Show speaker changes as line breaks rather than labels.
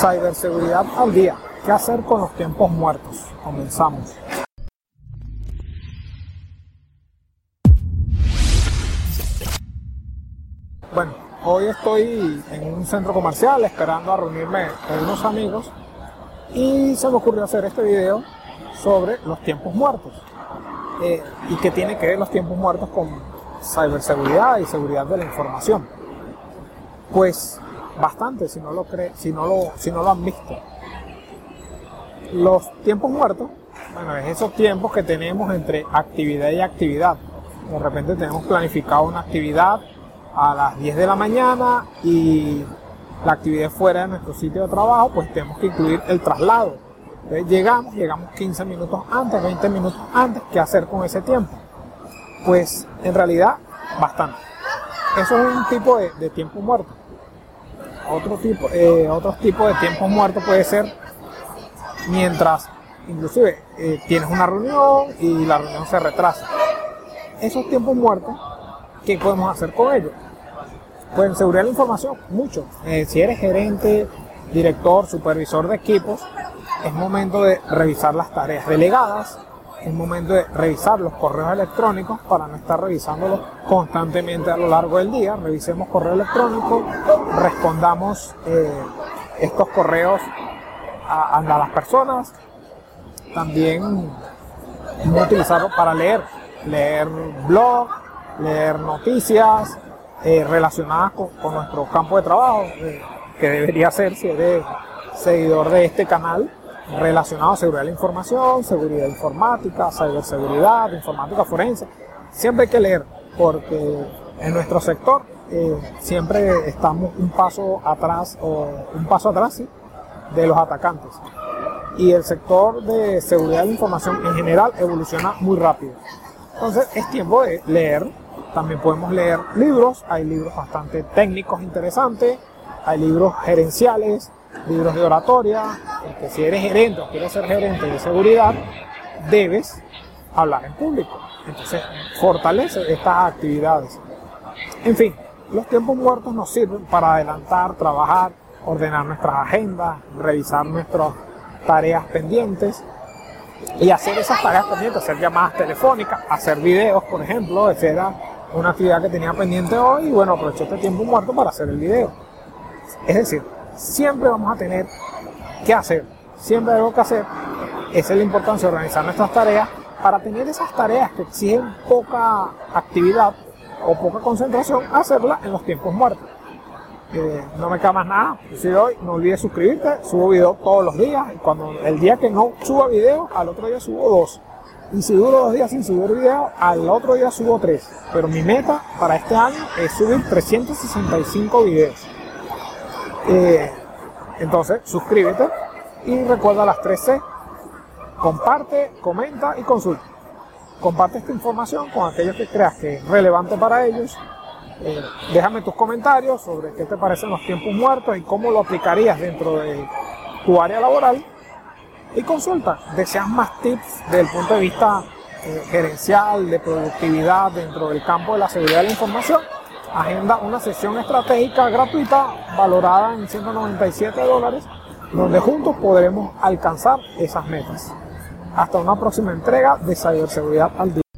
Ciberseguridad al día. ¿Qué hacer con los tiempos muertos? Comenzamos. Bueno, hoy estoy en un centro comercial esperando a reunirme con unos amigos y se me ocurrió hacer este video sobre los tiempos muertos. Eh, y qué tiene que ver los tiempos muertos con ciberseguridad y seguridad de la información. Pues bastante, si no lo cree, si no lo, si no lo han visto. Los tiempos muertos, bueno, es esos tiempos que tenemos entre actividad y actividad. De repente tenemos planificado una actividad a las 10 de la mañana y la actividad fuera de nuestro sitio de trabajo, pues tenemos que incluir el traslado. Entonces llegamos, llegamos 15 minutos antes, 20 minutos antes, ¿qué hacer con ese tiempo? Pues en realidad bastante. Eso es un tipo de, tiempo muerto. Otro tipo, eh, otro tipo de tiempo muerto puede ser mientras inclusive eh, tienes una reunión y la reunión se retrasa. Esos tiempos muertos, ¿qué podemos hacer con ellos? Pues en seguridad de la información, mucho. Eh, si eres gerente, director, supervisor de equipos, es momento de revisar las tareas delegadas, es momento de revisar los correos electrónicos para no estar revisándolos constantemente a lo largo del día. Revisemos correo electrónico, respondamos eh, estos correos a, las personas. También utilizarlo para leer, leer blog, leer noticias eh, relacionadas con, nuestro campo de trabajo, eh, que debería ser si eres seguidor de este canal relacionado a seguridad de la información, seguridad informática, ciberseguridad, informática forense. Siempre hay que leer porque en nuestro sector eh, siempre estamos un paso atrás o un paso atrás de los atacantes. Y el sector de seguridad de la información en general evoluciona muy rápido. Entonces es tiempo de leer. También podemos leer libros. Hay libros bastante técnicos interesantes. Hay libros gerenciales, libros de oratoria, porque si eres gerente o quieres ser gerente de seguridad, debes hablar en público. Entonces, fortalece estas actividades. En fin, los tiempos muertos nos sirven para adelantar, trabajar, ordenar nuestras agendas, revisar nuestras tareas pendientes y hacer esas tareas pendientes, hacer llamadas telefónicas, hacer videos, por ejemplo, esa era una actividad que tenía pendiente hoy y bueno, aproveché este tiempo muerto para hacer el video. Es decir, siempre vamos a tener que hacer, siempre hay algo que hacer. Esa es la importancia de organizar nuestras tareas para tener esas tareas que exigen poca actividad o poca concentración, hacerlas en los tiempos muertos. Eh, no me queda más nada. Si hoy, no olvides suscribirte, subo video todos los días. Cuando el día que no suba video, al otro día subo dos. Y si duro dos días sin subir video, al otro día subo tres. Pero mi meta para este año es subir 365 videos. Eh, entonces, suscríbete y recuerda las 3C. Comparte, comenta y consulta. Comparte esta información con aquellos que creas que es relevante para ellos. Eh, déjame tus comentarios sobre qué te parecen los tiempos muertos y cómo lo aplicarías dentro de tu área laboral. Y consulta, deseas más tips desde el punto de vista eh, gerencial, de productividad dentro del campo de la seguridad de la información agenda una sesión estratégica gratuita valorada en 197 dólares, donde juntos podremos alcanzar esas metas. Hasta una próxima entrega de Ciberseguridad al día.